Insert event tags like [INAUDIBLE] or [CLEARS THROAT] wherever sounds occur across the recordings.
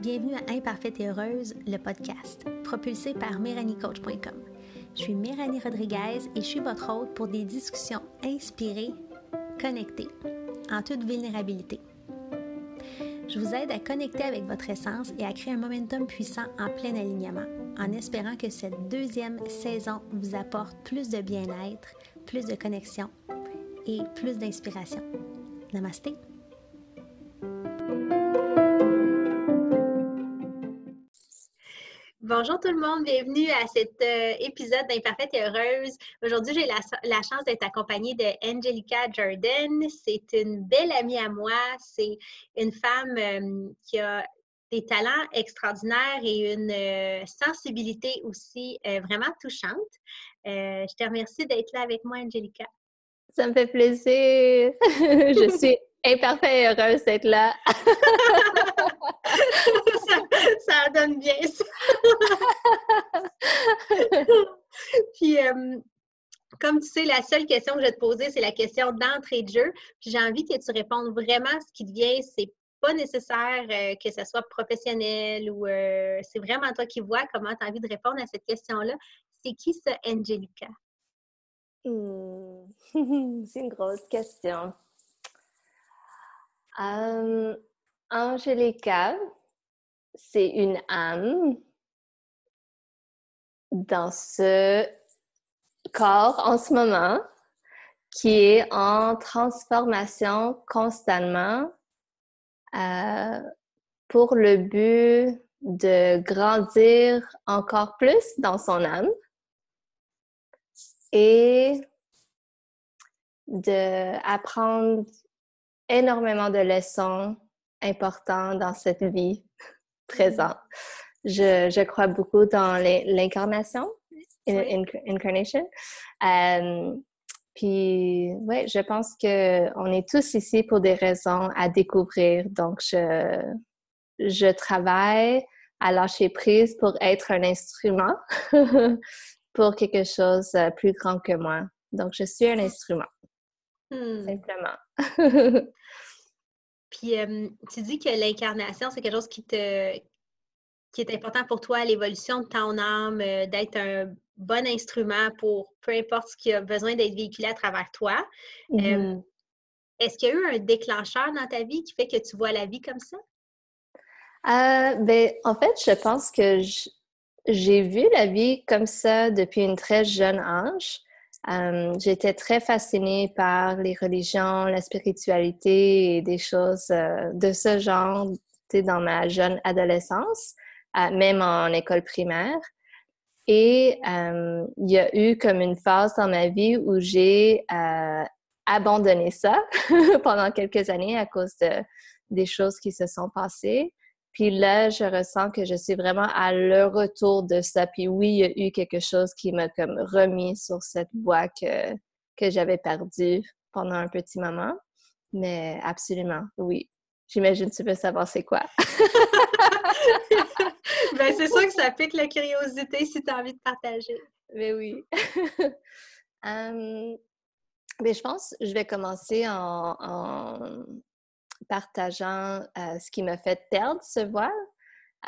Bienvenue à Imparfaite et Heureuse, le podcast, propulsé par MéranieCoach.com. Je suis Méranie Rodriguez et je suis votre hôte pour des discussions inspirées, connectées, en toute vulnérabilité. Je vous aide à connecter avec votre essence et à créer un momentum puissant en plein alignement, en espérant que cette deuxième saison vous apporte plus de bien-être, plus de connexion et plus d'inspiration. Namasté! Bonjour tout le monde, bienvenue à cet euh, épisode d'Imparfaite et Heureuse. Aujourd'hui, j'ai la, chance d'être accompagnée de Angelica Jordan. C'est une belle amie à moi. C'est une femme euh, qui a des talents extraordinaires et une euh, sensibilité aussi vraiment touchante. Je te remercie d'être là avec moi, Angelica. Ça me fait plaisir. [LAUGHS] je suis imparfaite et heureuse d'être là. [LAUGHS] ça, donne bien ça. [LAUGHS] Puis, euh, comme tu sais, la seule question que je vais te poser, c'est la question d'entrée de jeu. Puis j'ai envie que tu répondes vraiment à ce qui te vient. C'est pas nécessaire euh, que ce soit professionnel ou euh, c'est vraiment toi qui vois comment tu as envie de répondre à cette question-là. C'est qui ça, Angelica? Hmm. [LAUGHS] c'est une grosse question. Angelica, c'est une âme dans ce corps en ce moment qui est en transformation constamment euh, pour le but de grandir encore plus dans son âme et d'apprendre énormément de leçons importantes dans cette vie [LAUGHS] présente. Je, je crois beaucoup dans l'incarnation, incarnation. Euh, puis, ouais, je pense qu'on est tous ici pour des raisons à découvrir. Donc, je, je travaille à lâcher prise pour être un instrument [LAUGHS] pour quelque chose de plus grand que moi. Donc, je suis un instrument. Hmm. Simplement. [LAUGHS] Puis, tu dis que l'incarnation, c'est quelque chose qui te qui est important pour toi, l'évolution de ton âme, euh, d'être un bon instrument pour peu importe ce qui a besoin d'être véhiculé à travers toi. Mm-hmm. Est-ce qu'il y a eu un déclencheur dans ta vie qui fait que tu vois la vie comme ça? Euh, ben, en fait, je pense que j'ai vu la vie comme ça depuis une très jeune âge. Euh, j'étais très fascinée par les religions, la spiritualité et des choses euh, de ce genre dans ma jeune adolescence, euh, même en école primaire. Et il y a eu comme une phase dans ma vie où j'ai abandonné ça [LAUGHS] pendant quelques années à cause de, des choses qui se sont passées. Puis là, je ressens que je suis vraiment à le retour de ça. Puis oui, il y a eu quelque chose qui m'a comme remis sur cette voie que, que j'avais perdue pendant un petit moment. Mais absolument, oui. J'imagine que tu veux savoir c'est quoi. [LAUGHS] ben, c'est sûr que ça pique la curiosité si tu as envie de partager. Mais oui. [LAUGHS] Hum, ben, je pense que je vais commencer en, partageant euh, ce qui m'a fait perdre ce voile.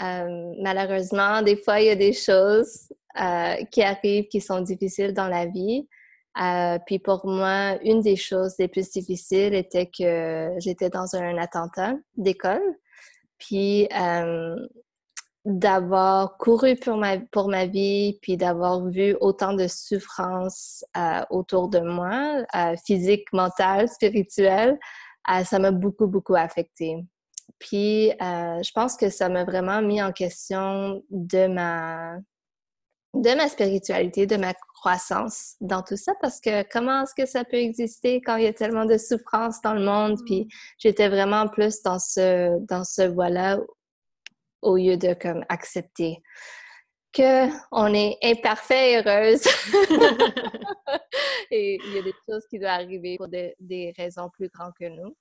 Euh, malheureusement, des fois, il y a des choses euh, qui arrivent qui sont difficiles dans la vie. puis pour moi, une des choses les plus difficiles était que j'étais dans un attentat d'école. Puis d'avoir couru pour ma, pour ma vie, puis d'avoir vu autant de souffrances autour de moi, physique, mentale, spirituelle, euh, ça m'a beaucoup, beaucoup affectée. Puis, euh, je pense que ça m'a vraiment mis en question de ma, de ma spiritualité, de ma croissance dans tout ça, parce que comment est-ce que ça peut exister quand il y a tellement de souffrance dans le monde? Puis, j'étais vraiment plus dans ce, dans ce voie-là au lieu de comme accepter qu'on est imparfait et heureuse. [LAUGHS] [LAUGHS] et il y a des choses qui doivent arriver pour des, raisons plus grandes que nous.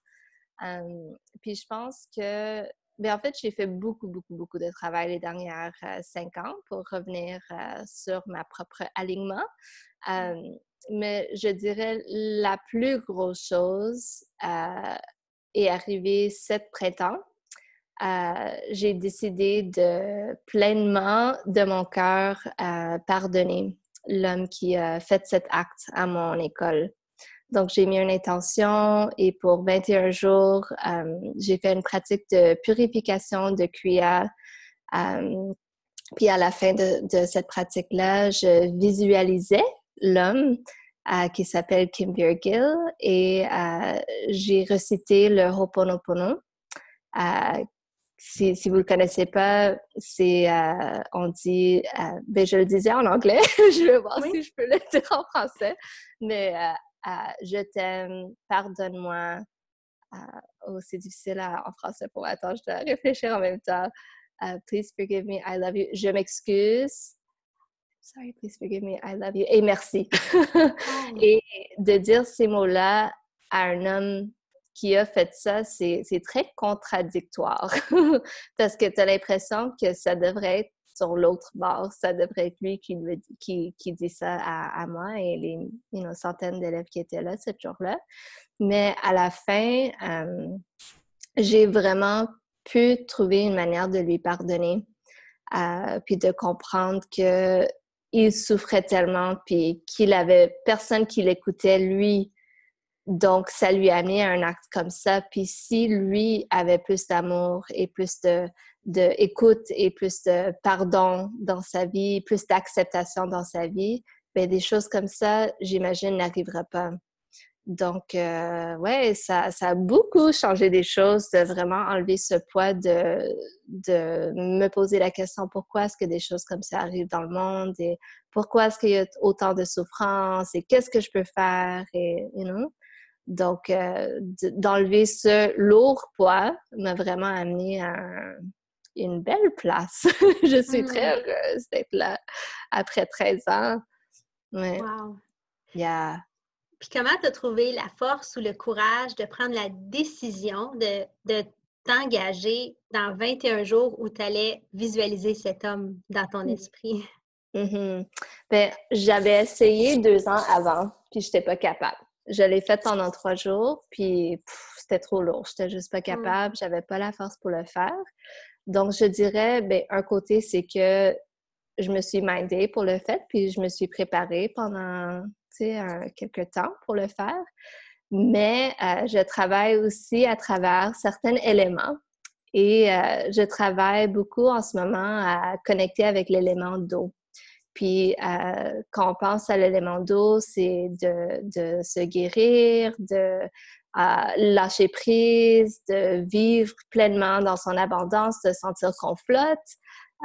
puis je pense que, bien, en fait, j'ai fait beaucoup, beaucoup, beaucoup de travail les dernières euh, cinq ans pour revenir euh, sur ma propre alignement. mais je dirais la plus grosse chose euh, est arrivée cet printemps. Euh, j'ai décidé de pleinement de mon cœur pardonner l'homme qui a fait cet acte à mon école. Donc, j'ai mis une intention et pour 21 jours, j'ai fait une pratique de purification de kriya. puis à la fin de, cette pratique-là, je visualisais l'homme euh, qui s'appelle Kim Virgil et euh, j'ai recité le Ho'oponopono. Euh, si, si, vous le connaissez pas, c'est, on dit, ben je le disais en anglais, [LAUGHS] je vais voir si je peux le dire en français, mais je t'aime, pardonne-moi. oh, c'est difficile en français pour moi. Attends, je dois réfléchir en même temps. please forgive me, I love you. Je m'excuse sorry, please forgive me, I love you, et merci. [LAUGHS] Oh. et de dire ces mots-là à un homme qui a fait ça, c'est très contradictoire [LAUGHS] parce que tu as l'impression que ça devrait être sur l'autre bord, ça devrait être lui qui, qui, qui dit ça à, moi et les you centaines d'élèves qui étaient là ce jour-là. Mais à la fin, euh, j'ai vraiment pu trouver une manière de lui pardonner, euh, puis de comprendre que il souffrait tellement, puis qu'il avait personne qui l'écoutait, lui. Donc, ça lui a amené à un acte comme ça. Puis si lui avait plus d'amour et plus de, de, et plus de pardon dans sa vie, plus d'acceptation dans sa vie, bien, des choses comme ça, j'imagine, n'arriveraient pas. Donc, euh, ouais, ça, ça, a beaucoup changé des choses, de vraiment enlever ce poids de, de me poser la question pourquoi est-ce que des choses comme ça arrivent dans le monde et pourquoi est-ce qu'il y a autant de souffrance et qu'est-ce que je peux faire et, you know? Donc, euh, d'enlever ce lourd poids m'a vraiment amené à une belle place. [LAUGHS] je suis très mmh. heureuse d'être là après 13 ans. Ouais. Wow. Yeah. Puis comment tu as trouvé la force ou le courage de prendre la décision de, t'engager dans 21 jours où tu allais visualiser cet homme dans ton mmh. esprit? Mm ben, j'avais essayé deux ans avant, puis je n'étais pas capable. Je l'ai fait pendant trois jours, puis c'était trop lourd. Je n'étais juste pas capable, j'avais pas la force pour le faire. Donc, je dirais, ben, un côté, c'est que je me suis mindée pour le fait, puis je me suis préparée pendant quelques temps pour le faire. Mais euh, je travaille aussi à travers certains éléments. Et euh, je travaille beaucoup en ce moment à connecter avec l'élément d'eau. Puis, euh, quand on pense à l'élément d'eau, c'est de, de, se guérir, de lâcher prise, de vivre pleinement dans son abondance, de sentir qu'on flotte.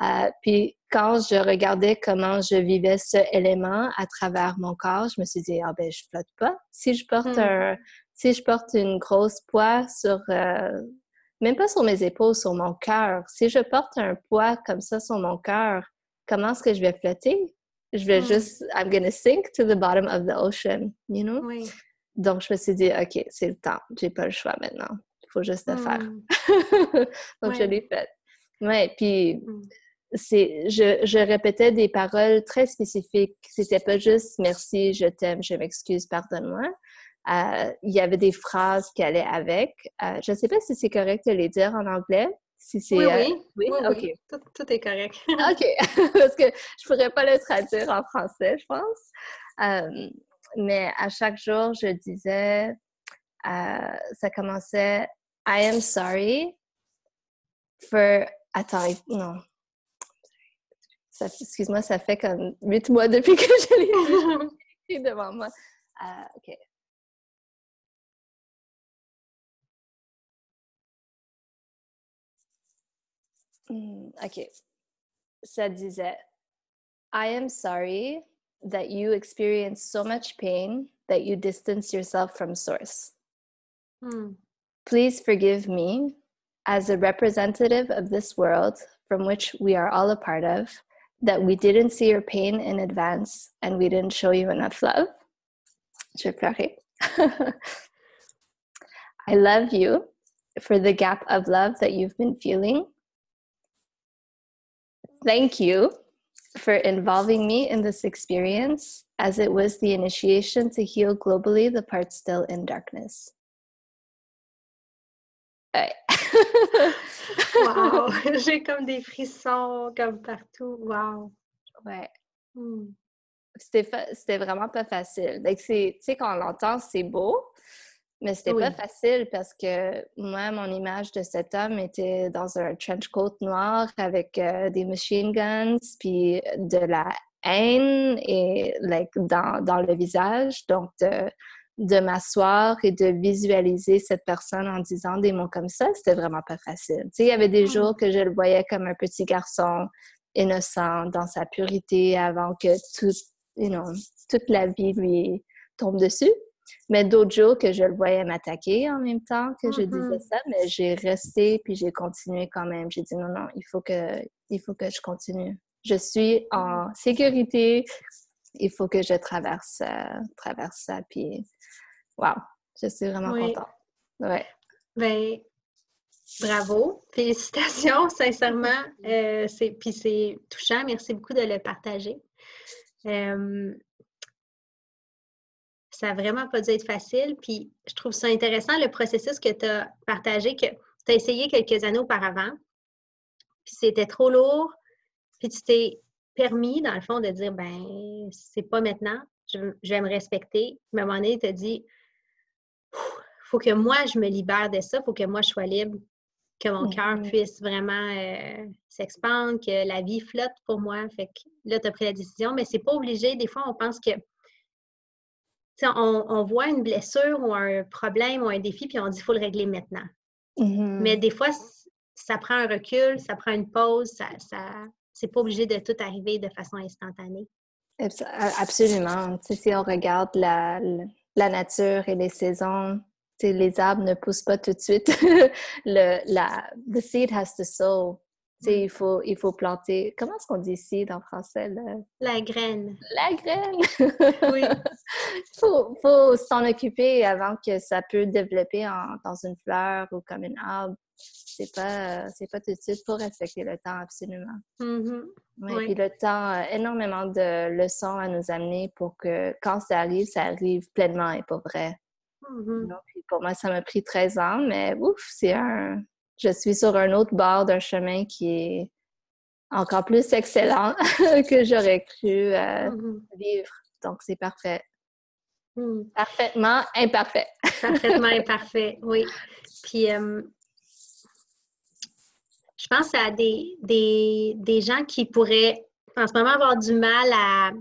Euh, puis quand je regardais comment je vivais ce élément à travers mon corps, je me suis dit ah ben je flotte pas. Si je porte hmm. un, si je porte une grosse poids sur, euh, même pas sur mes épaules, sur mon cœur. Si je porte un poids comme ça sur mon cœur, comment est-ce que je vais flotter? Je vais hmm. juste, I'm gonna sink to the bottom of the ocean, you know? Oui. Donc je me suis dit ok c'est le temps, j'ai pas le choix maintenant. Il faut juste le faire. Hmm. [LAUGHS] Donc je l'ai fait. Ouais, puis c'est, je, je, répétais des paroles très spécifiques. C'était pas juste merci, je t'aime, je m'excuse, pardonne-moi. Euh, il y avait des phrases qui allaient avec. Euh, je ne sais pas si c'est correct de les dire en anglais. Si c'est, oui, oui. Euh, oui? oui, Tout, tout, est correct. [LAUGHS] OK. [LAUGHS] Parce que je ne pourrais pas le traduire en français, je pense. mais à chaque jour, je disais, ça commençait I am sorry for. Attends, non, excuse-moi, ça fait comme huit mois depuis que je l'ai [LAUGHS] devant moi. Euh, OK. Hmm, OK. Said disait I am sorry that you experienced so much pain that you distance yourself from source. Hmm. Please forgive me as a representative of this world from which we are all a part of that we didn't see your pain in advance and we didn't show you enough love. Je [LAUGHS] I love you for the gap of love that you've been feeling. Thank you for involving me in this experience, as it was the initiation to heal globally the parts still in darkness. Ouais. [LAUGHS] wow! [LAUGHS] J'ai comme des frissons comme partout. Wow! Ouais. Hmm. C'était vraiment pas facile. Tu sais, quand on l'entend, c'est beau, mais c'était pas facile parce que moi, mon image de cet homme était dans un trench coat noir avec euh, des machine guns, puis de la haine et like, dans, dans le visage. Donc, de, de m'asseoir et de visualiser cette personne en disant des mots comme ça, c'était vraiment pas facile. Tu sais, il y avait des ah. jours que je le voyais comme un petit garçon innocent dans sa pureté avant que tout, you know, toute la vie lui tombe dessus. Mais d'autres jours que je le voyais m'attaquer en même temps que je disais mm-hmm. ça, mais j'ai resté puis j'ai continué quand même. J'ai dit non, non, il faut que, il faut que je continue. Je suis en sécurité. Il faut que je traverse, euh, traverse ça. Puis, wow, je suis vraiment contente. Ouais. Ben, bravo. Félicitations, [LAUGHS] sincèrement. Euh, puis c'est touchant. Merci beaucoup de le partager. Euh, ça n'a vraiment pas dû être facile. Puis je trouve ça intéressant, le processus que tu as partagé, que tu as essayé quelques années auparavant. Puis c'était trop lourd. Puis tu t'es permis, dans le fond, de dire ben c'est pas maintenant, je, vais me respecter. Mais à un moment donné, tu as dit faut que moi, je me libère de ça, faut que moi, je sois libre, que mon cœur puisse vraiment euh, s'expandre, que la vie flotte pour moi. Fait que là, tu as pris la décision, mais c'est pas obligé. Des fois, on pense que on, voit une blessure ou un problème ou un défi, puis on dit qu'il faut le régler maintenant. Mm-hmm. Mais des fois, ça prend un recul, ça prend une pause, ça, ça c'est pas obligé de tout arriver de façon instantanée. Absolument. si on regarde la, la, nature et les saisons, les arbres ne poussent pas tout de suite. [LAUGHS] le, la, the seed has to sow il faut, il faut planter. Comment est-ce qu'on dit seed en français? La graine. La graine! oui. Il [LAUGHS] faut, faut s'en occuper avant que ça peut développer dans une fleur ou comme une arbre. C'est pas, c'est pas tout de suite pour respecter le temps, absolument. Oui. Puis le temps a énormément de leçons à nous amener pour que quand ça arrive, ça arrive pleinement et pas vrai. Mm-hmm. pour moi, ça m'a pris 13 ans, mais ouf, c'est un, je suis sur un autre bord d'un chemin qui est encore plus excellent [LAUGHS] que j'aurais cru euh, mm-hmm. vivre. Donc, c'est parfait. Mm. Parfaitement imparfait. Parfaitement [LAUGHS] imparfait, oui. Puis, euh, je pense à des, des, gens qui pourraient en ce moment avoir du mal à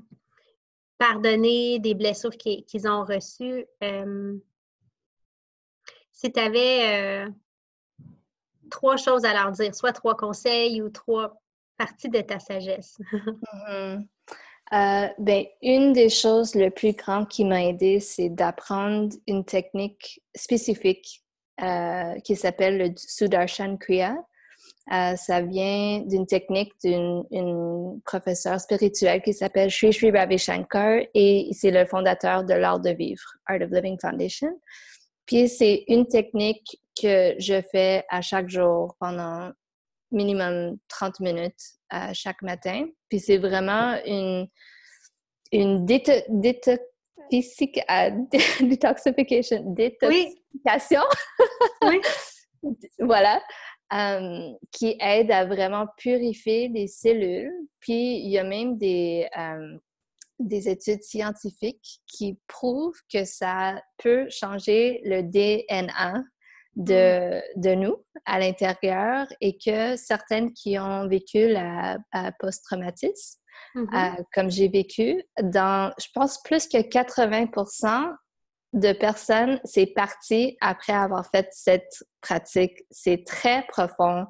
pardonner des blessures qu'ils ont reçues. Euh, si tu avais trois choses à leur dire, soit trois conseils ou trois parties de ta sagesse? Mm-hmm. [LAUGHS] Euh, ben, une des choses les plus grandes qui m'a aidé, c'est d'apprendre une technique spécifique euh, qui s'appelle le Sudarshan Kriya. Euh, ça vient d'une technique d'une professeure spirituelle qui s'appelle Sri Sri Ravi Shankar et c'est le fondateur de l'Art de Vivre, Art of Living Foundation. Puis c'est une technique que je fais à chaque jour pendant minimum 30 minutes à chaque matin. Puis c'est vraiment une, une [LAUGHS] détoxification, détoxification. Oui. [LAUGHS] voilà. Euh, qui aide à vraiment purifier les cellules. Puis il y a même des, euh, des études scientifiques qui prouvent que ça peut changer le DNA de, mm. de nous à l'intérieur et que certaines qui ont vécu la, post-traumatisme, mm-hmm. euh, comme j'ai vécu, dans, je pense, plus que 80% de personnes, c'est parti après avoir fait cette pratique. C'est très profond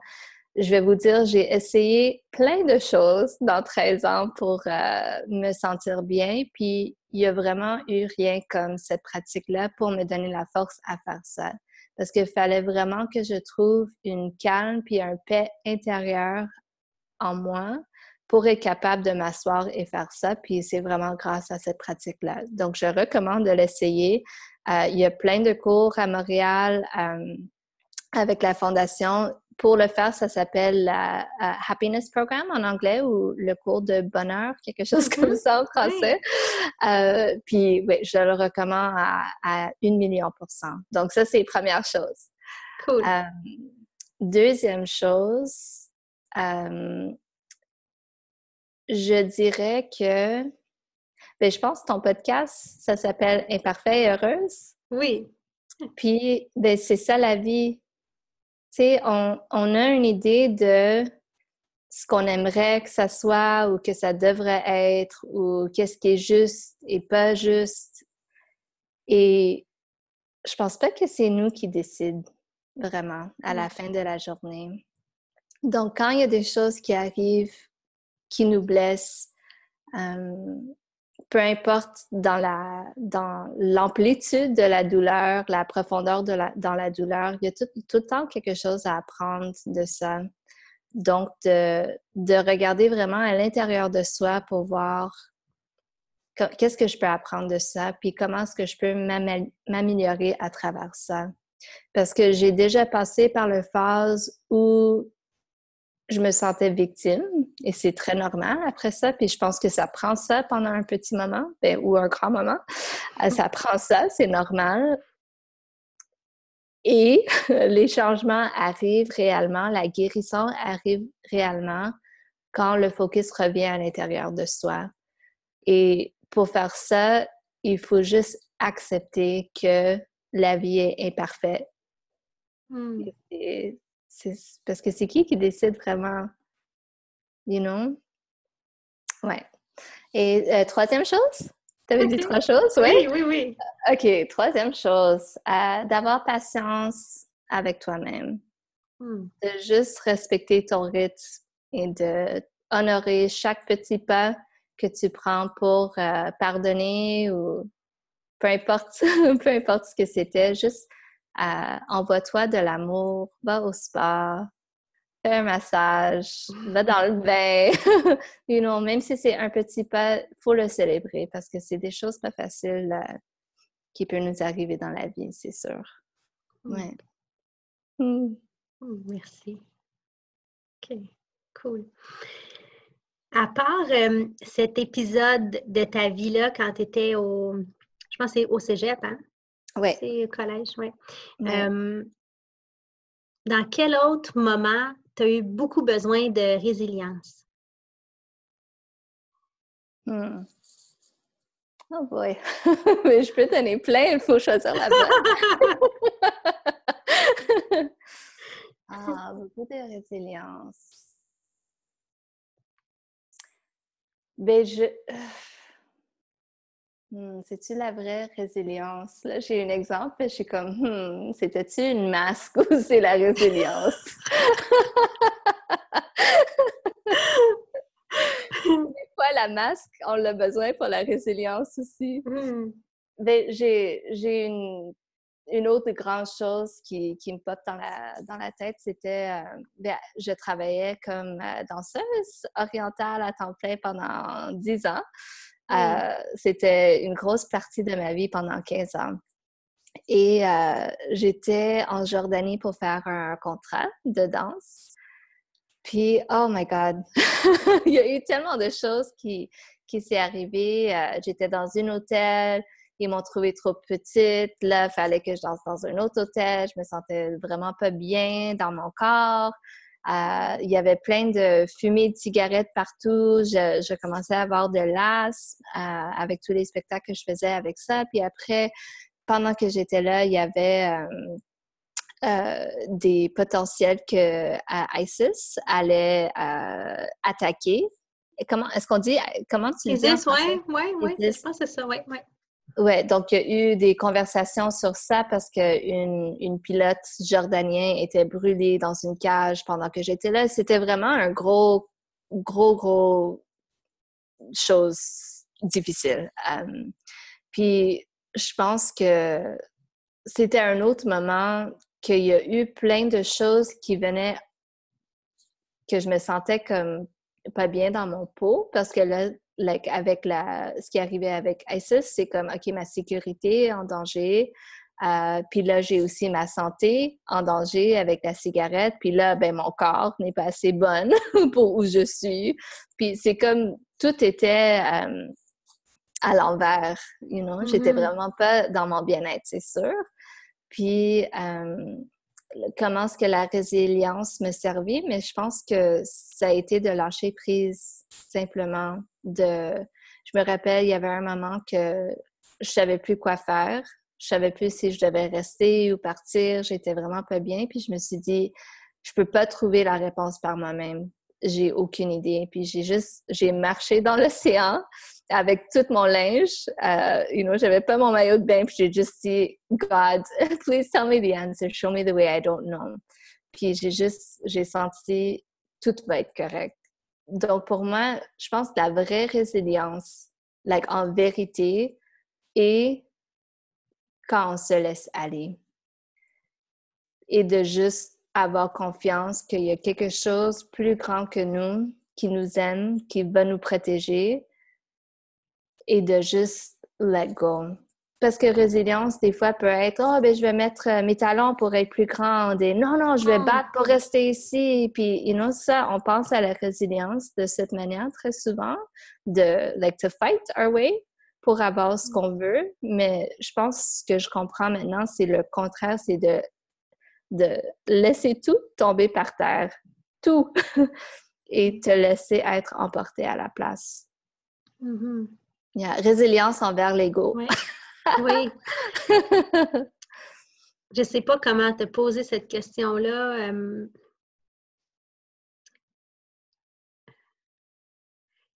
je vais vous dire, j'ai essayé plein de choses dans 13 ans pour euh, me sentir bien, puis il n'y a vraiment eu rien comme cette pratique-là pour me donner la force à faire ça. Parce qu'il fallait vraiment que je trouve une calme puis un paix intérieur en moi pour être capable de m'asseoir et faire ça. Puis c'est vraiment grâce à cette pratique-là. Donc, je recommande de l'essayer. Euh, il y a plein de cours à Montréal. Euh, avec la fondation pour le faire, ça s'appelle la Happiness Program en anglais ou le cours de bonheur, quelque [LAUGHS] chose comme ça en [LAUGHS] français. Euh, puis, oui, je le recommande à, à une million pour cent. Donc, ça, c'est première chose. Cool. Euh, deuxième chose, euh, je dirais que, ben, je pense que ton podcast, ça s'appelle Imparfait et heureuse. Oui. Puis, ben, c'est ça la vie on, a une idée de ce qu'on aimerait que ça soit ou que ça devrait être ou qu'est-ce qui est juste et pas juste. Et je pense pas que c'est nous qui décident vraiment à la fin de la journée. Donc, quand il y a des choses qui arrivent, qui nous blessent, euh, peu importe dans la dans l'amplitude de la douleur, la profondeur de la, dans la douleur, il y a tout, tout, le temps quelque chose à apprendre de ça. Donc, de, de regarder vraiment à l'intérieur de soi pour voir qu'est-ce que je peux apprendre de ça, puis comment est-ce que je peux m'améliorer à travers ça. Parce que j'ai déjà passé par le phase où je me sentais victime et c'est très normal après ça. Puis je pense que ça prend ça pendant un petit moment ben, ou un grand moment. Euh, ça prend ça, c'est normal. Et [LAUGHS] les changements arrivent réellement, la guérison arrive réellement quand le focus revient à l'intérieur de soi. Et pour faire ça, il faut juste accepter que la vie est imparfaite. Hmm parce que c'est qui qui décide vraiment? You know? Ouais. Et euh, troisième chose? Tu avais dit trois [LAUGHS] choses? Oui, oui, oui. OK, troisième chose, euh, d'avoir patience avec toi-même. Hmm. De juste respecter ton rythme et de honorer chaque petit pas que tu prends pour euh, pardonner ou peu importe, [LAUGHS] peu importe ce que c'était, juste envoie-toi de l'amour, va au spa, fais un massage, va dans le bain. [LAUGHS] you know, même si c'est un petit pas, il faut le célébrer parce que c'est des choses pas faciles euh, qui peuvent nous arriver dans la vie, c'est sûr. Mm. Ouais. Mm. Oh, merci. OK, cool. À part euh, cet épisode de ta vie-là quand tu étais au, je pense c'est au cégep, hein? Oui. C'est au collège, oui. dans quel autre moment tu as eu beaucoup besoin de résilience? Hmm. Oh boy! [LAUGHS] Mais je peux donner plein, il faut choisir la bonne. [LAUGHS] ah, beaucoup de résilience. Ben, je. Hmm, c'est-tu la vraie résilience? Là, j'ai un exemple, je suis comme, hmm, c'était-tu une masque [LAUGHS] ou c'est la résilience? [LAUGHS] Des fois, la masque, on l'a besoin pour la résilience aussi. Hmm. Ben, j'ai une, une, autre grande chose qui, qui me pop dans la, dans la tête, c'était, euh, ben, je travaillais comme euh, danseuse orientale à temps plein pendant dix ans. Euh, c'était une grosse partie de ma vie pendant 15 ans. Et euh, j'étais en Jordanie pour faire un contrat de danse. Puis, oh my God, [LAUGHS] il y a eu tellement de choses qui, qui s'est arrivé. Euh, j'étais dans un hôtel, ils m'ont trouvé trop petite. Là, il fallait que je danse dans un autre hôtel. Je me sentais vraiment pas bien dans mon corps. Euh, il y avait plein de fumées de cigarettes partout. Je, commençais à avoir de l'asthme euh, avec tous les spectacles que je faisais avec ça. Puis après, pendant que j'étais là, il y avait euh, des potentiels que ISIS allait attaquer. comment est-ce qu'on dit comment tu dis ISIS, oui, oui, oui, c'est ça, oui, oui. Oui, donc il y a eu des conversations sur ça parce qu'une une pilote jordanienne était brûlée dans une cage pendant que j'étais là. C'était vraiment un gros, gros, gros chose difficile. Euh, puis je pense que c'était un autre moment qu'il y a eu plein de choses qui venaient que je me sentais comme pas bien dans mon pot parce que là, avec la, ce qui arrivait avec ISIS, c'est comme, OK, ma sécurité en danger, Euh, puis là, j'ai aussi ma santé en danger avec la cigarette. Puis là, ben mon corps n'est pas assez bon [LAUGHS] pour où je suis. Puis c'est comme tout était euh, à l'envers, you know? J'étais mm-hmm. vraiment pas dans mon bien-être, c'est sûr. Puis euh, comment est-ce que la résilience me servit? Mais je pense que ça a été de lâcher prise simplement. De, je me rappelle, il y avait un moment que je savais plus quoi faire je savais plus si je devais rester ou partir. J'étais vraiment pas bien. Puis je me suis dit, je peux pas trouver la réponse par moi-même. J'ai aucune idée. Puis j'ai juste, j'ai marché dans l'océan avec tout mon linge. Euh, you know, j'avais pas mon maillot de bain. Puis j'ai juste dit, God, [LAUGHS] please tell me the answer. Show me the way I don't know. Puis j'ai juste, j'ai senti tout va être correct. Donc pour moi, je pense que la vraie résilience, like en vérité, est quand on se laisse aller. Et de juste avoir confiance qu'il y a quelque chose plus grand que nous, qui nous aime, qui va nous protéger, et de juste let go. Parce que résilience, des fois, peut être Oh, ben, je vais mettre euh, mes talons pour être plus grande et non, non, je vais ah. battre pour rester ici. Puis, you know, ça, on pense à la résilience de cette manière très souvent, de like to fight our way pour avoir ce qu'on veut, mais je pense que je comprends maintenant, c'est le contraire, c'est de, de laisser tout tomber par terre, tout, [LAUGHS] et te laisser être emporté à la place. Mm-hmm. Il y a résilience envers l'ego. Oui. [LAUGHS] oui. je ne sais pas comment te poser cette question-là. Euh,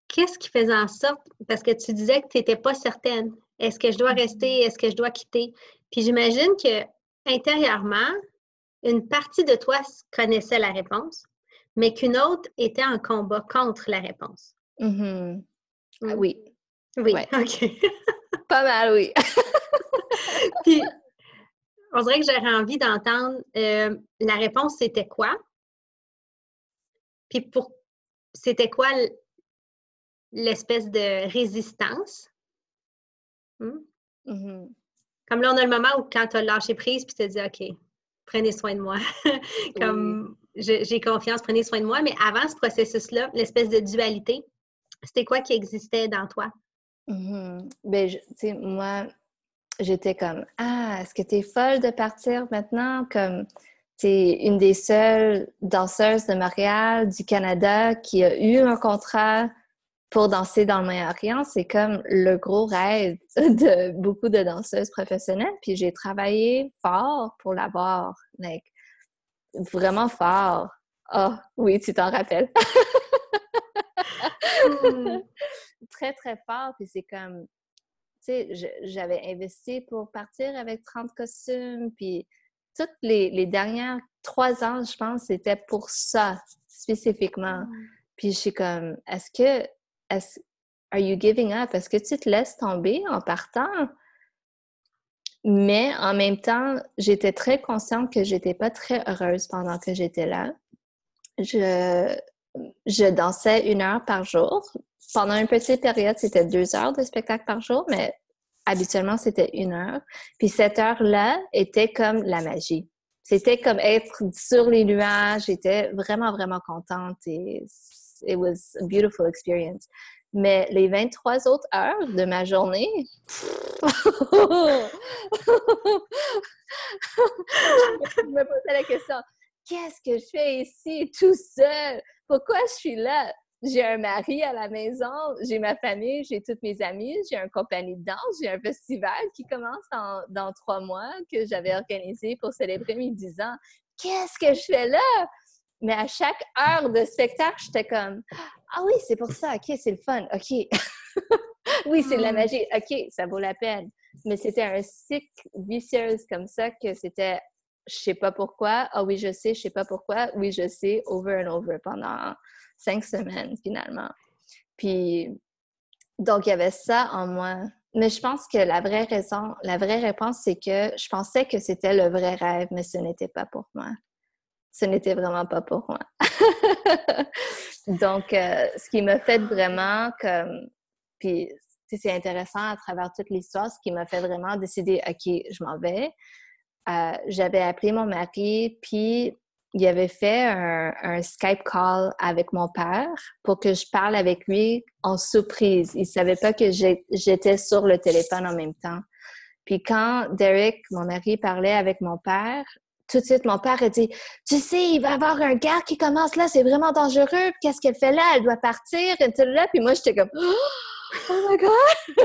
qu'est-ce qui faisait en sorte, parce que tu disais que tu n'étais pas certaine, est-ce que je dois rester, mm-hmm. est-ce que je dois quitter? Puis j'imagine que intérieurement, une partie de toi connaissait la réponse, mais qu'une autre était en combat contre la réponse. Mm-hmm. Ah oui. Oui, OK. [LAUGHS] pas mal, oui. [LAUGHS] Puis, on dirait que j'aurais envie d'entendre euh, la réponse, c'était quoi? Puis, pour c'était quoi l'espèce de résistance? Hmm? Mm-hmm. Comme là, on a le moment où quand tu as lâché prise, puis tu te dis, OK, prenez soin de moi. [LAUGHS] Comme j'ai confiance, prenez soin de moi. Mais avant ce processus-là, l'espèce de dualité, c'était quoi qui existait dans toi? Tu sais, moi, j'étais comme, ah, est-ce que tu es folle de partir maintenant? Comme, tu es une des seules danseuses de Montréal, du Canada, qui a eu un contrat pour danser dans le Moyen-Orient, c'est comme le gros rêve [LAUGHS] de beaucoup de danseuses professionnelles. Puis j'ai travaillé fort pour l'avoir, like, vraiment fort. Oh, oui, tu t'en rappelles. [LAUGHS] très, très fort. Puis c'est comme, tu sais, j'avais investi pour partir avec 30 costumes. Puis toutes les, les dernières trois ans, je pense, c'était pour ça, spécifiquement. Mm. Puis je suis comme, est-ce que are you giving up? Est-ce que tu te laisses tomber en partant? Mais en même temps, j'étais très consciente que j'étais pas très heureuse pendant que j'étais là. Je, je dansais une heure par jour. Pendant une petite période, c'était deux heures de spectacle par jour, mais habituellement, c'était une heure. Puis cette heure-là était comme la magie. C'était comme être sur les nuages. J'étais vraiment, vraiment contente it was a beautiful experience. Mais les 23 autres heures de ma journée, je me posais la question, qu'est-ce que je fais ici tout seul? Pourquoi je suis là? J'ai un mari à la maison, j'ai ma famille, j'ai toutes mes amies, j'ai une compagnie de danse, j'ai un festival qui commence dans trois mois que j'avais organisé pour célébrer mes 10 ans. Qu'est-ce que je fais là? Mais à chaque heure de spectacle, j'étais comme Ah oui, c'est pour ça, ok, c'est le fun, ok. [LAUGHS] oui, c'est de la hmm. magie, ok, ça vaut la peine. Mais c'était un cycle vicieux comme ça que c'était je sais pas pourquoi, ah oui, je sais, je sais pas pourquoi, oui, je sais, over and over pendant cinq semaines finalement. Puis, donc, il y avait ça en moi. Mais je pense que la vraie raison, la vraie réponse, c'est que je pensais que c'était le vrai rêve, mais ce n'était pas pour moi ce n'était vraiment pas pour moi. [LAUGHS] Donc, euh, ce qui m'a fait vraiment comme. Puis, c'est intéressant à travers toute l'histoire, ce qui m'a fait vraiment décider, OK, je m'en vais. Euh, j'avais appelé mon mari, puis il avait fait un, Skype call avec mon père pour que je parle avec lui en surprise. Il savait pas que j'étais sur le téléphone en même temps. Puis quand Derek, mon mari, parlait avec mon père, tout de suite, mon père a dit Tu sais, il va y avoir un gars qui commence là, c'est vraiment dangereux. Qu'est-ce qu'elle fait là? Elle doit partir. Et tout là. Puis moi, j'étais comme Oh my God [LAUGHS]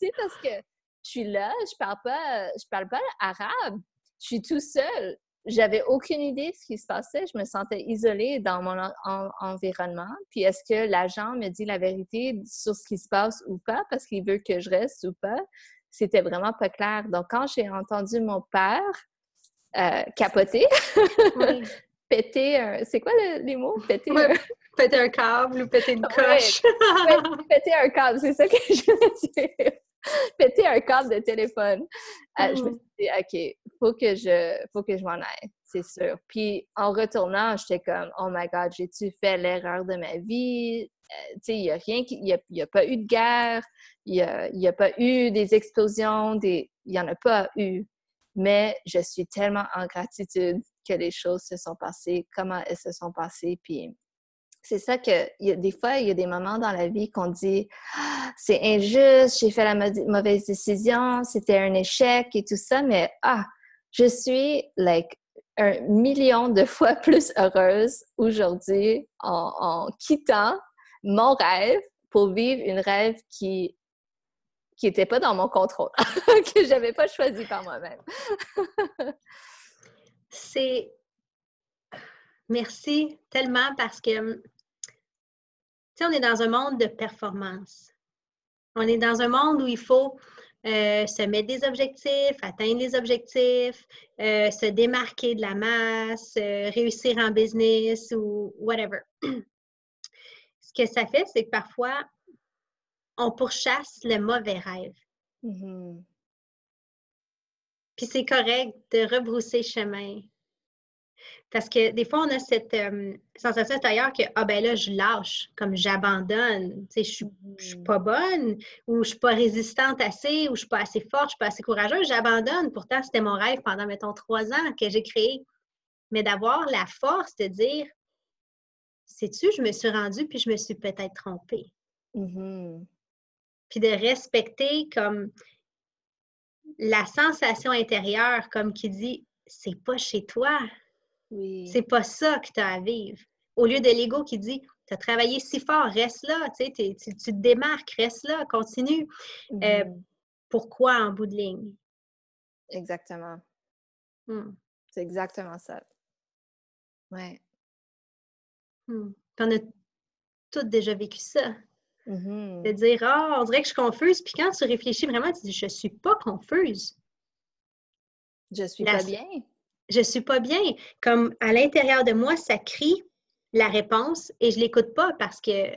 Tu sais, parce que je suis là, je parle pas, je parle pas arabe. Je suis tout seul j'avais aucune idée de ce qui se passait. Je me sentais isolée dans mon environnement. Puis est-ce que l'agent me dit la vérité sur ce qui se passe ou pas parce qu'il veut que je reste ou pas? C'était vraiment pas clair. Donc, quand j'ai entendu mon père euh, capoter, [LAUGHS] péter un... C'est quoi les mots? Péter un... Péter un câble ou péter une coche. péter un câble, c'est ça que je veux dire. péter un câble de téléphone. Euh, je me mm. suis dit, OK, faut que je, faut que je m'en aille, c'est sûr. Puis en retournant, j'étais comme, oh my God, j'ai-tu fait l'erreur de ma vie? Euh, tu sais, il n'y a rien, il n'y a, pas eu de guerre, il n'y a, a, pas eu des explosions, des, il n'y en a pas eu. Mais je suis tellement en gratitude que les choses se sont passées, comment elles se sont passées, puis c'est ça que des fois, il y a des moments dans la vie qu'on dit ah, c'est injuste, j'ai fait la mauvaise décision, c'était un échec et tout ça, mais ah, je suis like un million de fois [LAUGHS] plus heureuse aujourd'hui en, quittant mon rêve pour vivre une rêve qui qui n'était pas dans mon contrôle, [LAUGHS] que j'avais pas choisi par moi-même. c'est Merci tellement parce que on est dans un monde de performance. On est dans un monde où il faut euh, se mettre des objectifs, atteindre les objectifs, euh, se démarquer de la masse, euh, réussir en business ou whatever. [CLEARS THROAT] Ce que ça fait, c'est que parfois, on pourchasse le mauvais rêve. Mm-hmm. Puis c'est correct de rebrousser chemin, parce que des fois, on a cette euh, sensation intérieure que, ah ben là, je lâche, comme j'abandonne, tu sais, je ne suis pas bonne, ou je ne suis pas résistante assez, ou je ne suis pas assez forte, je ne suis pas assez courageuse, j'abandonne. Pourtant, c'était mon rêve pendant, mettons, trois ans que j'ai créé. Mais d'avoir la force de dire, sais-tu, je me suis rendue, puis je me suis peut-être trompée. Mm-hmm. Puis de respecter comme la sensation intérieure, comme qui dit, c'est pas chez toi, c'est pas ça que tu as à vivre. Au lieu de l'ego qui dit Tu as travaillé si fort, reste là, tu, te démarques, reste là, continue. Euh, mmh. pourquoi en bout de ligne? Exactement. Mmh. C'est exactement ça. Ouais. Mmh. on a toutes déjà vécu ça. De dire Ah, on dirait que je suis confuse. Puis quand tu réfléchis vraiment, tu dis Je suis pas confuse. Je suis pas bien je suis pas bien. Comme à l'intérieur de moi, ça crie la réponse et je l'écoute pas parce que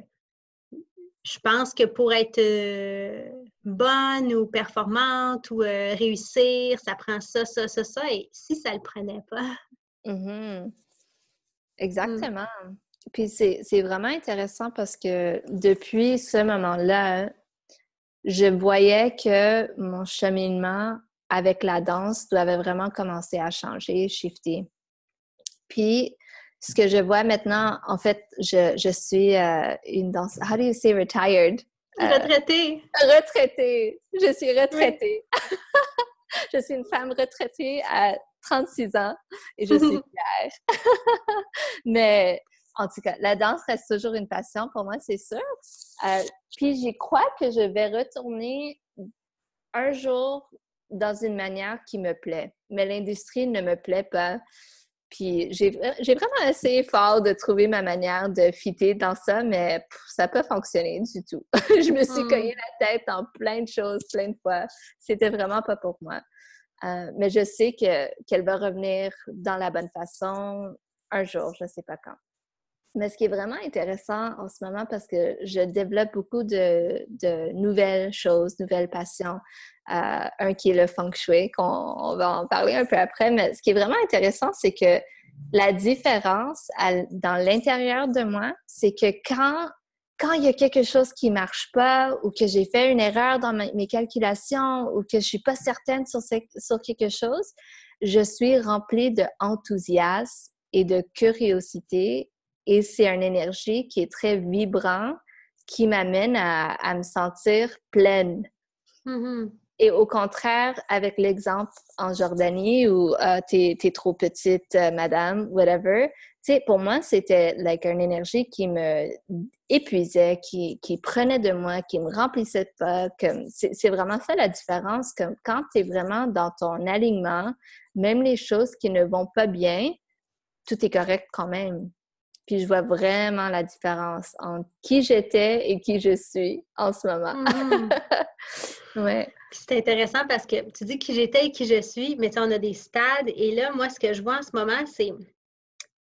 je pense que pour être euh, bonne ou performante ou euh, réussir, ça prend ça, ça, ça, ça. Et si ça le prenait pas. Mm-hmm. Exactement. Puis c'est vraiment intéressant parce que depuis ce moment-là, je voyais que mon cheminement avec la danse doivent vraiment commencer à changer, shifter. Puis, ce que je vois maintenant, en fait, je, je suis euh, une danse. How do you say retired? Euh, retraitée. Retraitée. Je suis retraitée. [LAUGHS] je suis une femme retraitée à 36 ans et je [LAUGHS] suis fière. [LAUGHS] Mais en tout cas, la danse reste toujours une passion pour moi, c'est sûr. Euh, puis j'y crois que je vais retourner un jour dans une manière qui me plaît. Mais l'industrie ne me plaît pas. Puis j'ai vraiment essayé fort de trouver ma manière de fitter dans ça, mais ça n'a pas fonctionné du tout. [LAUGHS] je me suis hmm. cogné la tête en plein de choses, plein de fois. C'était vraiment pas pour moi. Euh, mais je sais qu'elle va revenir dans la bonne façon un jour, je ne sais pas quand. Mais ce qui est vraiment intéressant en ce moment, parce que je développe beaucoup de, nouvelles choses, nouvelles passions. Euh, un qui est le feng shui, qu'on va en parler un peu après. Mais ce qui est vraiment intéressant, c'est que la différence dans l'intérieur de moi, c'est que quand quand il y a quelque chose qui marche pas ou que j'ai fait une erreur dans mes calculations ou que je suis pas certaine sur, sur quelque chose, je suis remplie d'enthousiasme et de curiosité et c'est une énergie qui est très vibrante qui m'amène à, me sentir pleine. Mm-hmm. Et au contraire, avec l'exemple en Jordanie où euh, t'es es trop petite, euh, madame, whatever, pour moi, c'était like une énergie qui me épuisait, qui, qui prenait de moi, qui me remplissait pas. C'est vraiment ça la différence. Comme quand tu es vraiment dans ton alignement, même les choses qui ne vont pas bien, tout est correct quand même. Puis je vois vraiment la différence entre qui j'étais et qui je suis en ce moment. Mm-hmm. [LAUGHS] ouais. C'est intéressant parce que tu dis qui j'étais et qui je suis, mais on a des stades. Et là, moi, ce que je vois en ce moment, c'est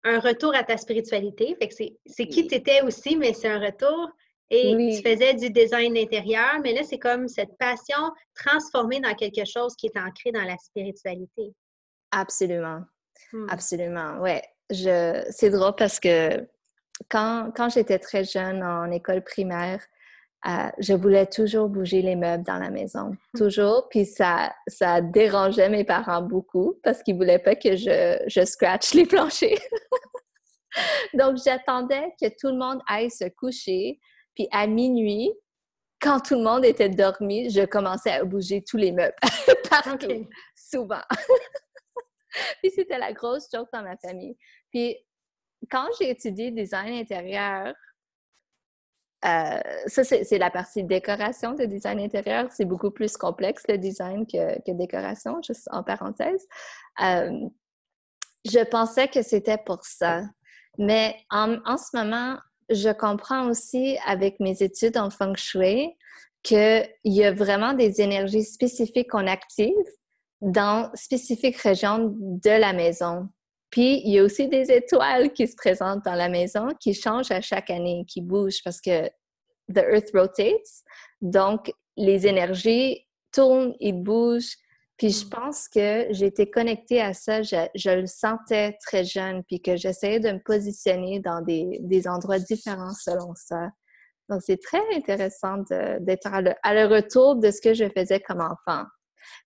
un retour à ta spiritualité. Fait que c'est qui tu étais aussi, mais c'est un retour. Et tu faisais du design intérieur, mais là, c'est comme cette passion transformée dans quelque chose qui est ancré dans la spiritualité. Absolument. Hmm. Absolument, ouais je, c'est drôle parce que quand, quand j'étais très jeune en école primaire, euh, je voulais toujours bouger les meubles dans la maison, mmh. toujours. Puis ça, ça dérangeait mes parents beaucoup parce qu'ils voulaient pas que je, je scratch les planchers. [LAUGHS] Donc j'attendais que tout le monde aille se coucher. Puis à minuit, quand tout le monde était dormi, je commençais à bouger tous les meubles [LAUGHS] partout, souvent. [LAUGHS] Puis c'était la grosse joke dans ma famille. Puis quand j'ai étudié design intérieur, euh, ça, c'est la partie décoration de design intérieur. C'est beaucoup plus complexe le design que, décoration, juste en parenthèse. Euh, je pensais que c'était pour ça. Mais en, en, ce moment, je comprends aussi avec mes études en feng shui qu'il y a vraiment des énergies spécifiques qu'on active dans spécifiques régions de la maison. Puis, il y a aussi des étoiles qui se présentent dans la maison, qui changent à chaque année, qui bougent parce que the earth rotates. Donc, les énergies tournent et bougent. Puis, je pense que j'étais connectée à ça. Je, le sentais très jeune, puis que j'essayais de me positionner dans des, des endroits différents selon ça. Donc, c'est très intéressant d'être à, à le retour de ce que je faisais comme enfant.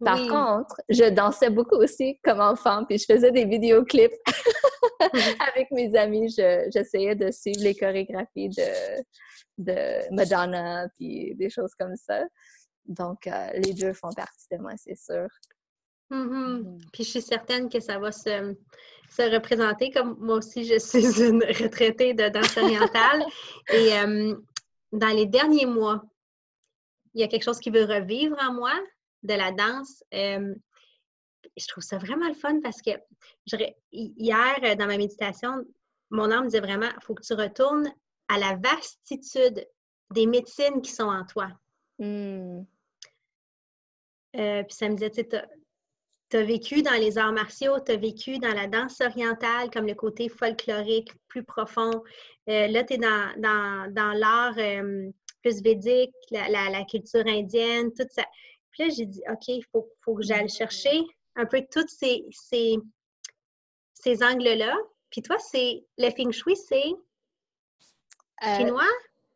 Par contre, je dansais beaucoup aussi comme enfant, puis je faisais des vidéoclips [LAUGHS] avec mes amis. J'essayais de suivre les chorégraphies de, de Madonna, puis des choses comme ça. Donc, euh, les deux font partie de moi, c'est sûr. Mm-hmm. Mm. Puis je suis certaine que ça va se, se, représenter, comme moi aussi, je suis [LAUGHS] une retraitée de danse orientale. [LAUGHS] Et euh, dans les derniers mois, il y a quelque chose qui veut revivre en moi? De la danse. je trouve ça vraiment le fun parce que hier, euh, dans ma méditation, mon âme disait vraiment, il faut que tu retournes à la vastitude des médecines qui sont en toi. Mmh. Euh, puis ça me disait, tu tu as vécu dans les arts martiaux, tu as vécu dans la danse orientale, comme le côté folklorique, plus profond. Euh, là, tu es dans, dans, l'art plus védique, la, la, culture indienne, tout ça. Puis là, j'ai dit, OK, il faut, que j'aille chercher un peu tous ces, ces, ces angles-là. Puis toi, c'est le feng shui, c'est euh, chinois?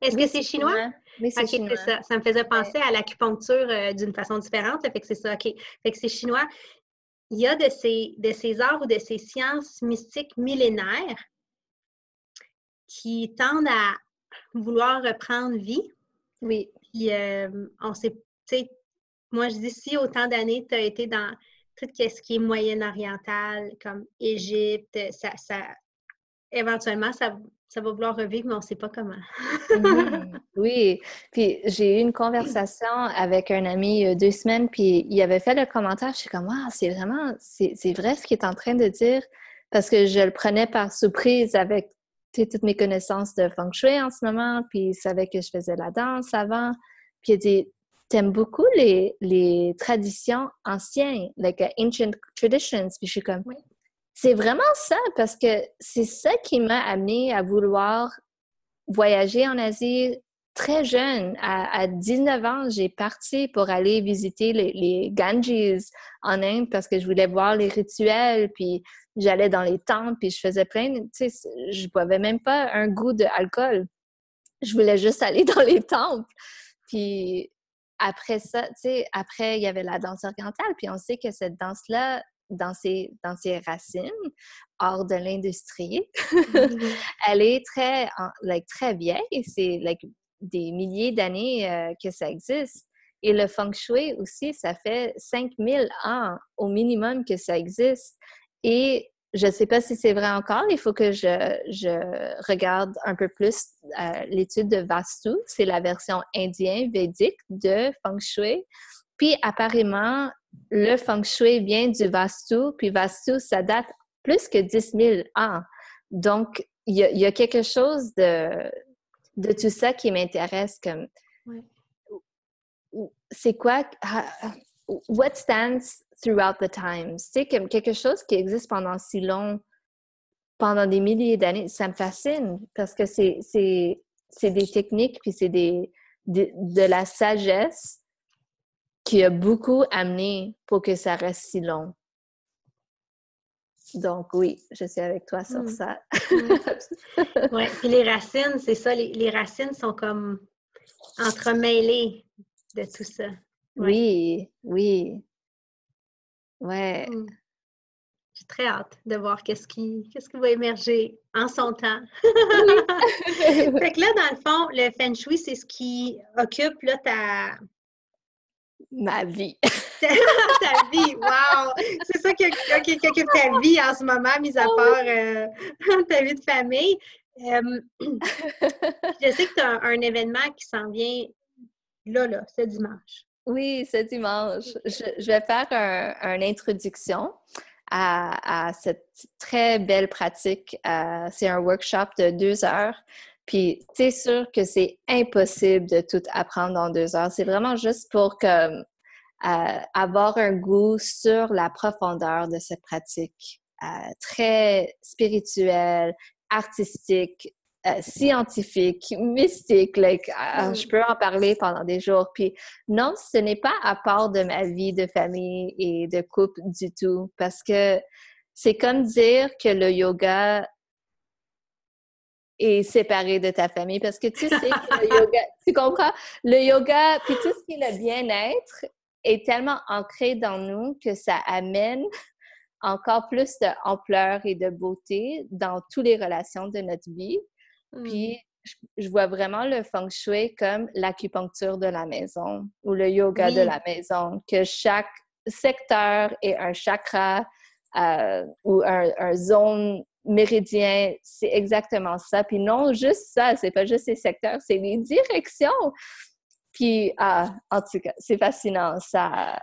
Est-ce que c'est chinois? Oui, c'est chinois. Ça. ça me faisait penser à l'acupuncture euh, d'une façon différente. Fait que c'est ça, OK. Fait que c'est chinois. Il y a de ces, de ces arts ou de ces sciences mystiques millénaires qui tendent à vouloir reprendre vie. Oui. Puis euh, on sait, tu sais, moi, je dis, si autant d'années, tu as été dans tout ce qui est moyen-oriental, comme Égypte, ça, éventuellement, ça, ça va vouloir revivre, mais on ne sait pas comment. [LAUGHS] oui, puis j'ai eu une conversation avec un ami il y a deux semaines, puis il avait fait le commentaire, je suis comme, ah, c'est vraiment, c'est vrai ce qu'il est en train de dire, parce que je le prenais par surprise avec toutes mes connaissances de feng shui en ce moment, puis il savait que je faisais la danse avant, puis il dit, t'aimes beaucoup les, les traditions anciennes, like uh, ancient traditions. Puis je suis comme, c'est vraiment ça, parce que c'est ça qui m'a amené à vouloir voyager en Asie très jeune. À, à 19 ans, j'ai parti pour aller visiter les, les, Ganges en Inde parce que je voulais voir les rituels, puis j'allais dans les temples, puis je faisais plein, tu sais, je boivais même pas un goût d'alcool. je voulais juste aller [LAUGHS] dans les temples. Puis après ça, tu sais, après, il y avait la danse orientale. Puis on sait que cette danse-là, dans ses, dans ses racines, hors de l'industrie, mm-hmm. [LAUGHS] elle est très, like, très vieille. C'est like, des milliers d'années euh, que ça existe. Et le feng shui aussi, ça fait 5000 ans au minimum que ça existe. Et je ne sais pas si c'est vrai encore, il faut que je, je regarde un peu plus euh, l'étude de Vastu. C'est la version indienne védique de feng shui. Puis apparemment, le feng shui vient du Vastu, puis Vastu, ça date plus que 10 000 ans. Donc, il y, a quelque chose de, de tout ça qui m'intéresse comme c'est quoi what stands throughout the times c'est comme quelque chose qui existe pendant si long pendant des milliers d'années ça me fascine parce que c'est c'est des techniques puis c'est des de, de, la sagesse qui a beaucoup amené pour que ça reste si long donc oui, je suis avec toi sur mm. ça. oui, [LAUGHS] puis les racines, c'est ça, les, racines sont comme entremêlées de tout ça. Oui, oui. Ouais. Mm. J'ai très hâte de voir qu'est-ce qui, qu'est-ce qui va émerger en son temps. [LAUGHS] fait que là, dans le fond, le feng shui, c'est ce qui occupe là, ta, ma vie. [LAUGHS] ta vie, wow! C'est ça qui, occupe ta vie en ce moment, mis à ah part euh, [LAUGHS] ta vie de famille. je sais que tu as un, événement qui s'en vient là, là, ce dimanche. Oui, ce dimanche. Je, vais faire une introduction à, cette très belle pratique. Euh, c'est un workshop de deux heures puis, c'est sûr que c'est impossible de tout apprendre en deux heures. C'est vraiment juste pour euh, avoir un goût sur la profondeur de cette pratique euh, très spirituelle, artistique, euh, scientifique, mystique. Like, mm. Je peux en parler pendant des jours. Puis non, ce n'est pas à part de ma vie de famille et de couple du tout, parce que c'est comme dire que le yoga et séparé de ta famille parce que tu sais [LAUGHS] que le yoga, tu comprends? Le yoga, puis tout ce qui est le bien-être est tellement ancré dans nous que ça amène encore plus d'ampleur et de beauté dans toutes les relations de notre vie. Puis, mmh. je vois vraiment le feng shui comme l'acupuncture de la maison ou le yoga de la maison, que chaque secteur est un chakra euh, ou un, un zone méridien, c'est exactement ça. Puis non, juste ça, c'est pas juste les secteurs, c'est les directions. Puis, ah, en tout cas, c'est fascinant. Ça.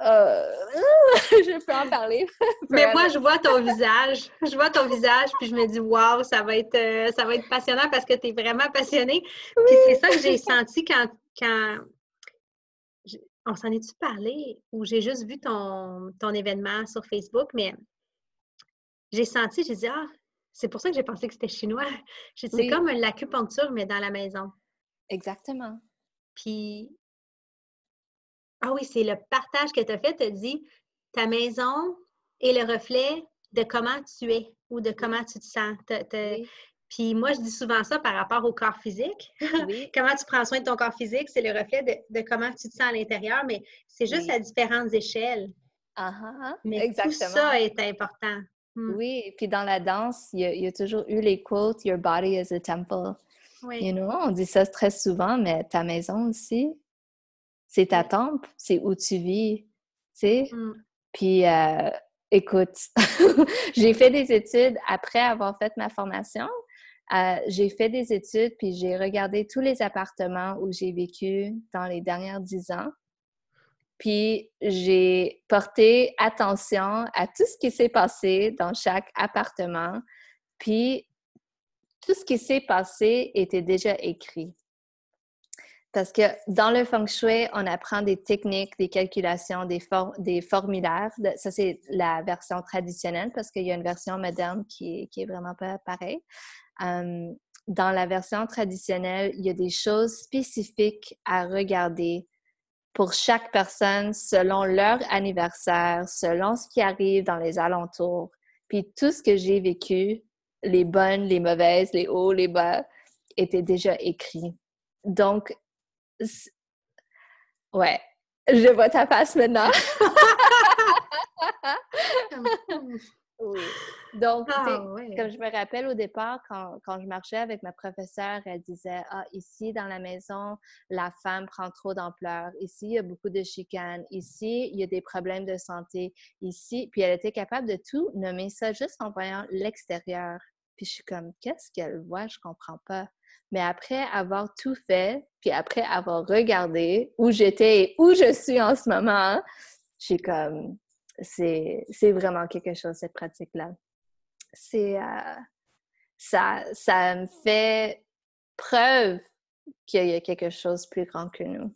Euh, [LAUGHS] je peux en parler. [LAUGHS] Mais moi, je vois ton visage. Je vois ton visage, puis je me dis, waouh, ça va être, euh, ça va être passionnant parce que tu es vraiment passionnée. Puis c'est ça que j'ai [LAUGHS] senti quand, quand on s'en est-tu parlé? Ou j'ai juste vu ton, ton événement sur Facebook, mais j'ai senti, j'ai dit, ah, c'est pour ça que j'ai pensé que c'était chinois. C'est comme l'acupuncture, mais dans la maison. Exactement. Puis, ah oui, c'est le partage que tu as fait, tu as dit, ta maison est le reflet de comment tu es ou de comment tu te sens. Puis moi, je dis souvent ça par rapport au corps physique. [LAUGHS] comment tu prends soin de ton corps physique, c'est le reflet de, comment tu te sens à l'intérieur, mais c'est juste à différentes échelles. Ah. mais tout ça est important. Mm. Oui, puis dans la danse, il y, a, toujours eu les quotes Your body is a temple. Oui. You know, on dit ça très souvent, mais ta maison aussi, c'est ta temple, c'est où tu vis, tu sais? Mm. Puis, euh, écoute, [LAUGHS] j'ai fait des études après avoir fait ma formation. Euh, j'ai fait des études, puis j'ai regardé tous les appartements où j'ai vécu dans les dernières dix ans. Puis j'ai porté attention à tout ce qui s'est passé dans chaque appartement. Puis tout ce qui s'est passé était déjà écrit. Parce que dans le feng shui, on apprend des techniques, des calculations, des, des formulaires. Ça, c'est la version traditionnelle parce qu'il y a une version moderne qui est, vraiment pas pareille. Dans la version traditionnelle, il y a des choses spécifiques à regarder pour chaque personne selon leur anniversaire, selon ce qui arrive dans les alentours. Puis tout ce que j'ai vécu, les bonnes, les mauvaises, les hauts, les bas, était déjà écrit. Donc, ouais, je vois ta face maintenant. oui. [LAUGHS] Donc, ah, comme je me rappelle au départ, quand, quand, je marchais avec ma professeure, elle disait Ah, ici, dans la maison, la femme prend trop d'ampleur. Ici, il y a beaucoup de chicanes. Ici, il y a des problèmes de santé. Ici, puis elle était capable de tout nommer ça juste en voyant l'extérieur. Puis je suis comme Qu'est-ce qu'elle voit? Je comprends pas. Mais après avoir tout fait, puis après avoir regardé où j'étais et où je suis en ce moment, je suis comme c'est vraiment quelque chose, cette pratique-là. C'est euh, ça, ça me fait preuve qu'il y a quelque chose de plus grand que nous.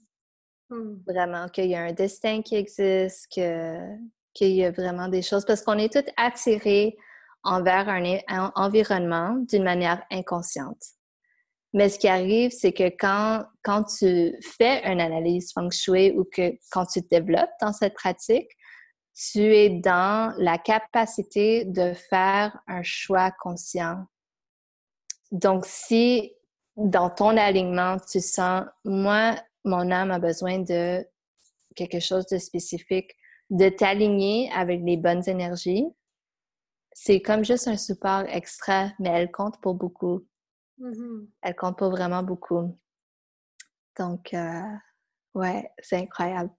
Hmm. Vraiment, qu'il y a un destin qui existe, qu'il y a vraiment des choses, parce qu'on est tous attirés envers un, environnement d'une manière inconsciente. Mais ce qui arrive, c'est que quand, quand tu fais une analyse feng shui ou que quand tu te développes dans cette pratique, tu es dans la capacité de faire un choix conscient. Donc, si dans ton alignement, tu sens, moi, mon âme a besoin de quelque chose de spécifique, de t'aligner avec les bonnes énergies, c'est comme juste un support extra, mais elle compte pour beaucoup. Mm-hmm. Elle compte pour vraiment beaucoup. Donc, euh, ouais, c'est incroyable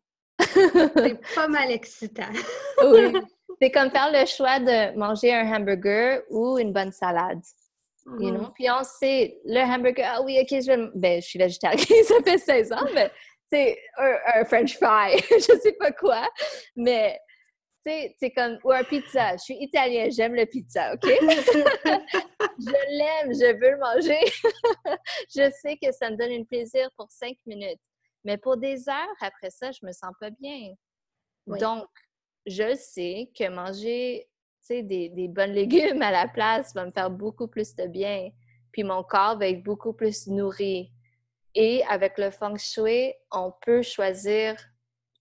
c'est [LAUGHS] pas mal excitant. oui. [LAUGHS] C'est comme faire le choix de manger un hamburger ou une bonne salade. You know? Mm-hmm. Puis on sait, le hamburger, ah oui, ok, je, vais... ben, je suis végétarienne, [LAUGHS] ça fait 16 ans, mais c'est un, French fry, je sais pas quoi. Mais c'est comme, ou un pizza. Je suis italienne, j'aime le pizza, OK? [LAUGHS] je l'aime, je veux le manger. [LAUGHS] je sais que ça me donne un plaisir pour cinq minutes. Mais pour des heures après ça, je me sens pas bien. Donc, je sais que manger des, des bons légumes à la place va me faire beaucoup plus de bien. Puis mon corps va être beaucoup plus nourri. Et avec le feng shui, on peut choisir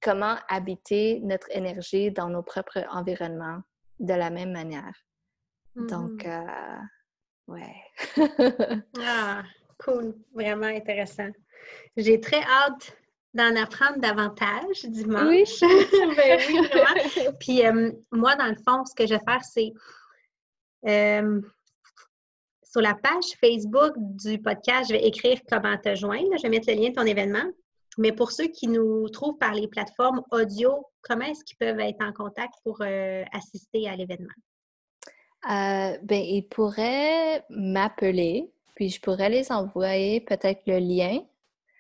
comment habiter notre énergie dans nos propres environnements de la même manière. Donc, mmh euh, ouais. [LAUGHS] ah, cool. Vraiment intéressant. J'ai très hâte d'en apprendre davantage dimanche. Oui, [LAUGHS] ben oui vraiment. Puis euh, moi, dans le fond, ce que je vais faire, c'est euh, sur la page Facebook du podcast, je vais écrire comment te joindre. Je vais mettre le lien de ton événement. Mais pour ceux qui nous trouvent par les plateformes audio, comment est-ce qu'ils peuvent être en contact pour euh, assister à l'événement? ben, ils pourraient m'appeler, puis je pourrais les envoyer peut-être le lien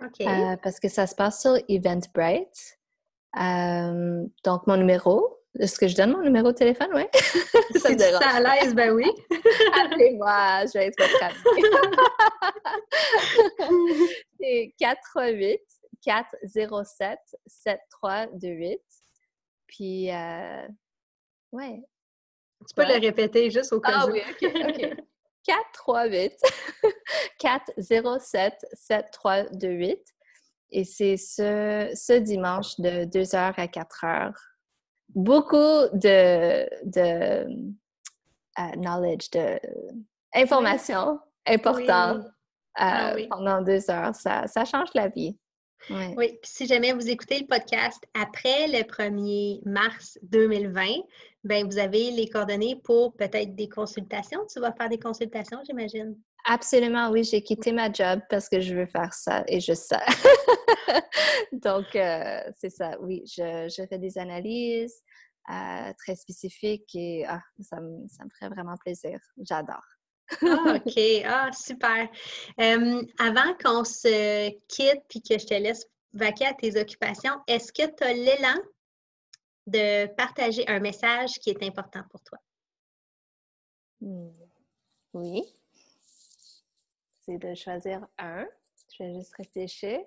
euh, parce que ça se passe sur Eventbrite. Euh, donc, mon numéro, est-ce que je donne mon numéro de téléphone? Oui. [LAUGHS] ça me à l'aise, ben oui. [LAUGHS] Appelez-moi, je vais être votre [LAUGHS] C'est 438 407 7328. Puis, euh, ouais. Tu peux le répéter juste au cas ah où. Ah oui, OK, OK. 438 407 7328. Et c'est ce, ce dimanche de 2h à 4h. Beaucoup de, de uh, knowledge, de information importante ah euh, pendant deux heures. Ça, ça change la vie. Oui, puis si jamais vous écoutez le podcast après le 1er mars 2020, ben vous avez les coordonnées pour peut-être des consultations. Tu vas faire des consultations, j'imagine. Absolument, oui. J'ai quitté ma job parce que je veux faire ça et je sais. [LAUGHS] Donc, euh, c'est ça, oui. Je, fais des analyses euh, très spécifiques et ah, ça, me, ça me ferait vraiment plaisir. J'adore. Ah, [LAUGHS] OK. Ah, super. avant qu'on se quitte puis que je te laisse vaquer à tes occupations, est-ce que tu as l'élan de partager un message qui est important pour toi? Hmm. Oui. C'est de choisir un. Je vais juste réfléchir.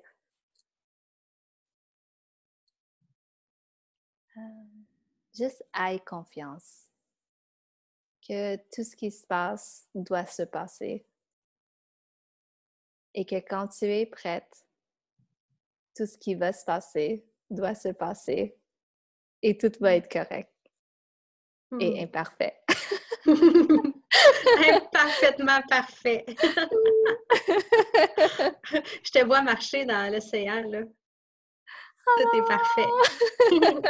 Juste aie confiance que tout ce qui se passe doit se passer. Et que quand tu es prête, tout ce qui va se passer doit se passer. Et tout va être correct et mmh. imparfait. [LAUGHS] Parfaitement parfait. [LAUGHS] [LAUGHS] Je te vois marcher dans l'océan, là. Tout est parfait. [LAUGHS]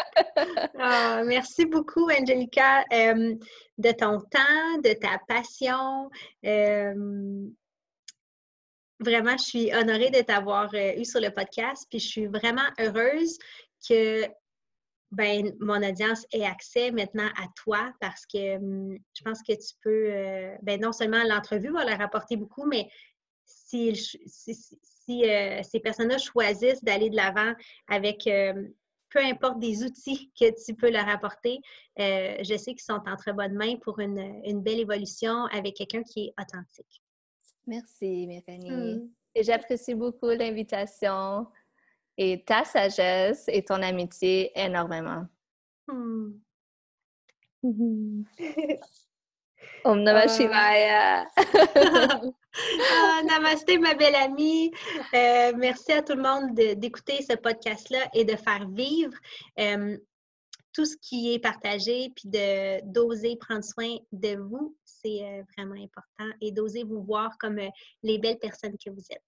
Ah, merci beaucoup, Angelica, euh, de ton temps, de ta passion. Euh, vraiment, je suis honorée de t'avoir euh, eu sur le podcast, puis je suis vraiment heureuse que ben, mon audience ait accès maintenant à toi parce que hum, je pense que tu peux, ben, non seulement l'entrevue va leur apporter beaucoup, mais si, si euh, ces personnes-là choisissent d'aller de l'avant avec euh, peu importe des outils que tu peux leur apporter, euh, je sais qu'ils sont en très bonne main pour une, belle évolution avec quelqu'un qui est authentique. Merci, Mélanie. Hmm. Et j'apprécie beaucoup l'invitation et ta sagesse et ton amitié énormément. Hmm. [LAUGHS] Om Namah Shivaya. [LAUGHS] ah, namasté, ma belle amie. Euh, merci à tout le monde d'écouter ce podcast-là et de faire vivre euh, tout ce qui est partagé, puis d'oser prendre soin de vous. C'est euh, vraiment important et d'oser vous voir comme les belles personnes que vous êtes.